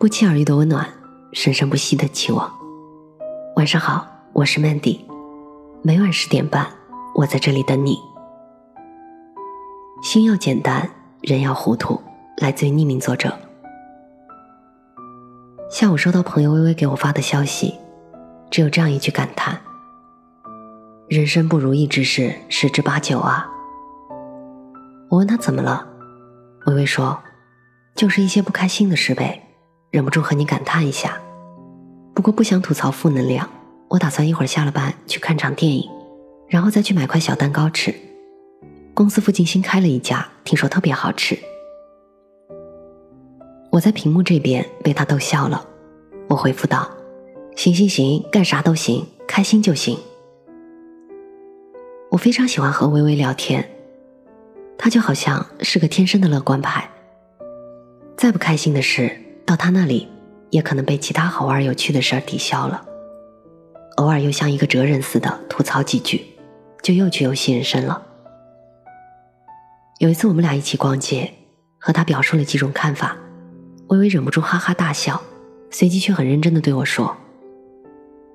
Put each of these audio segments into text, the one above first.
不期而遇的温暖，生生不息的期望。晚上好，我是 Mandy，每晚十点半，我在这里等你。心要简单，人要糊涂。来自于匿名作者。下午收到朋友微微给我发的消息，只有这样一句感叹：人生不如意之事十之八九啊。我问他怎么了，微微说：“就是一些不开心的事呗。”忍不住和你感叹一下，不过不想吐槽负能量。我打算一会儿下了班去看场电影，然后再去买块小蛋糕吃。公司附近新开了一家，听说特别好吃。我在屏幕这边被他逗笑了，我回复道：“行行行，干啥都行，开心就行。”我非常喜欢和微微聊天，他就好像是个天生的乐观派，再不开心的事。到他那里，也可能被其他好玩有趣的事儿抵消了。偶尔又像一个哲人似的吐槽几句，就又去游戏人生了。有一次我们俩一起逛街，和他表述了几种看法，微微忍不住哈哈大笑，随即却很认真的对我说：“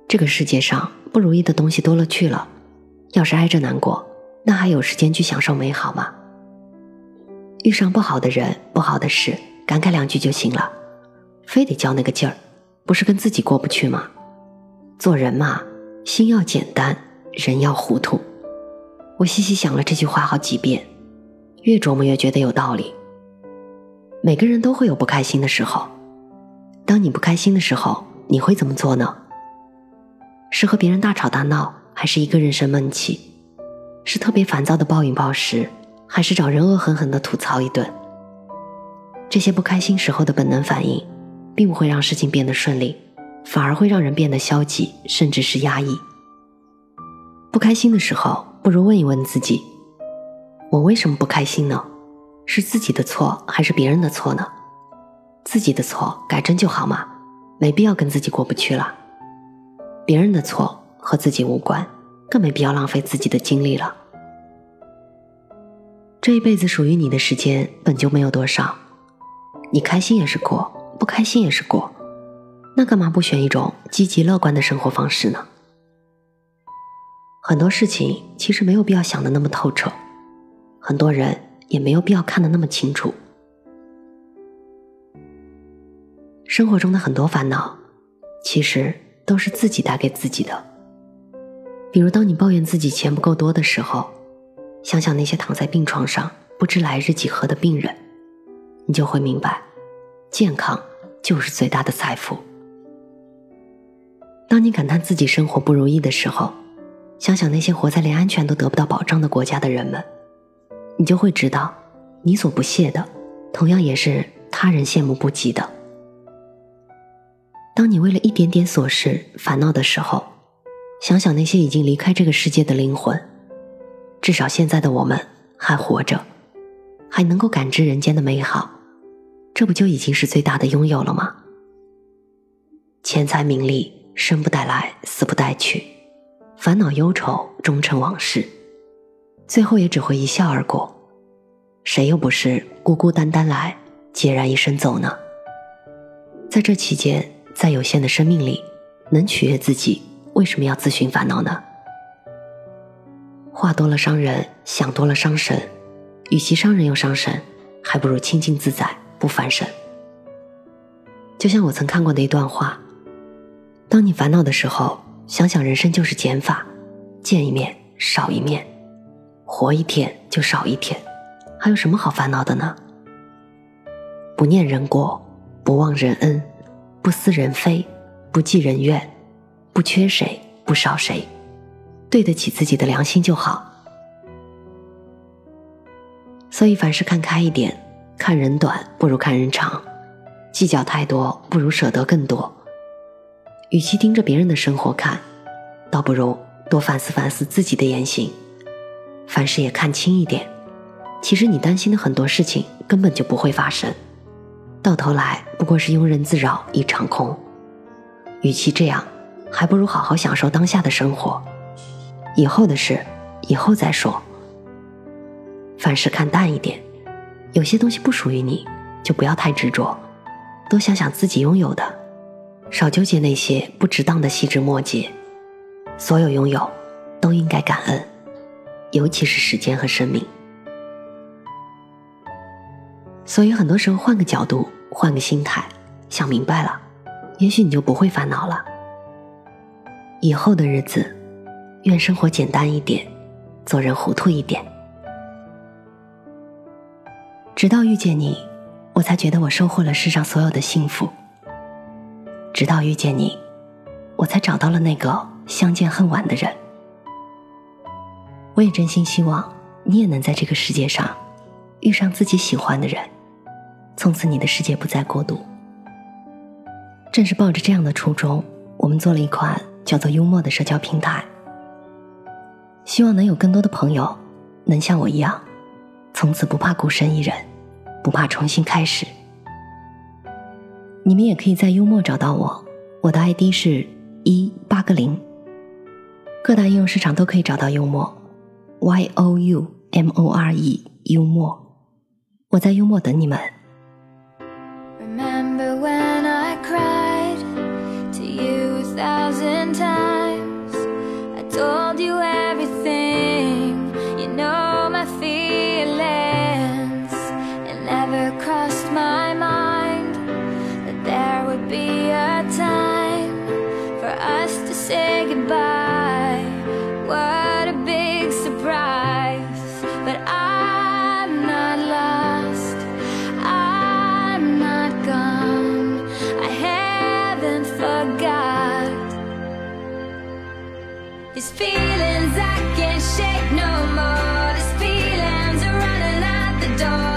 这个世界上不如意的东西多了去了，要是挨着难过，那还有时间去享受美好吗？遇上不好的人、不好的事，感慨两句就行了。”非得较那个劲儿，不是跟自己过不去吗？做人嘛，心要简单，人要糊涂。我细细想了这句话好几遍，越琢磨越觉得有道理。每个人都会有不开心的时候，当你不开心的时候，你会怎么做呢？是和别人大吵大闹，还是一个人生闷气？是特别烦躁的暴饮暴食，还是找人恶狠狠的吐槽一顿？这些不开心时候的本能反应。并不会让事情变得顺利，反而会让人变得消极，甚至是压抑。不开心的时候，不如问一问自己：我为什么不开心呢？是自己的错还是别人的错呢？自己的错改正就好嘛，没必要跟自己过不去了。别人的错和自己无关，更没必要浪费自己的精力了。这一辈子属于你的时间本就没有多少，你开心也是过。不开心也是过，那干嘛不选一种积极乐观的生活方式呢？很多事情其实没有必要想的那么透彻，很多人也没有必要看得那么清楚。生活中的很多烦恼，其实都是自己带给自己的。比如，当你抱怨自己钱不够多的时候，想想那些躺在病床上不知来日几何的病人，你就会明白。健康就是最大的财富。当你感叹自己生活不如意的时候，想想那些活在连安全都得不到保障的国家的人们，你就会知道，你所不屑的，同样也是他人羡慕不及的。当你为了一点点琐事烦恼的时候，想想那些已经离开这个世界的灵魂，至少现在的我们还活着，还能够感知人间的美好。这不就已经是最大的拥有了吗？钱财名利，生不带来，死不带去，烦恼忧愁终成往事，最后也只会一笑而过。谁又不是孤孤单单来，孑然一身走呢？在这期间，在有限的生命里，能取悦自己，为什么要自寻烦恼呢？话多了伤人，想多了伤神，与其伤人又伤神，还不如清静自在。不翻身，就像我曾看过的一段话：当你烦恼的时候，想想人生就是减法，见一面少一面，活一天就少一天，还有什么好烦恼的呢？不念人过，不忘人恩，不思人非，不计人怨，不缺谁，不少谁，对得起自己的良心就好。所以凡事看开一点。看人短不如看人长，计较太多不如舍得更多。与其盯着别人的生活看，倒不如多反思反思自己的言行。凡事也看清一点，其实你担心的很多事情根本就不会发生，到头来不过是庸人自扰一场空。与其这样，还不如好好享受当下的生活，以后的事以后再说。凡事看淡一点。有些东西不属于你，就不要太执着；多想想自己拥有的，少纠结那些不值当的细枝末节。所有拥有，都应该感恩，尤其是时间和生命。所以很多时候，换个角度，换个心态，想明白了，也许你就不会烦恼了。以后的日子，愿生活简单一点，做人糊涂一点。直到遇见你，我才觉得我收获了世上所有的幸福。直到遇见你，我才找到了那个相见恨晚的人。我也真心希望你也能在这个世界上遇上自己喜欢的人。从此，你的世界不再孤独。正是抱着这样的初衷，我们做了一款叫做“幽默”的社交平台，希望能有更多的朋友能像我一样，从此不怕孤身一人，不怕重新开始。你们也可以在幽默找到我，我的 ID 是一八个零。各大应用市场都可以找到幽默，Y O U M O R E 幽默，我在幽默等你们。us to say goodbye. What a big surprise. But I'm not lost, I'm not gone. I haven't forgot these feelings I can't shake no more. These feelings are running out the door.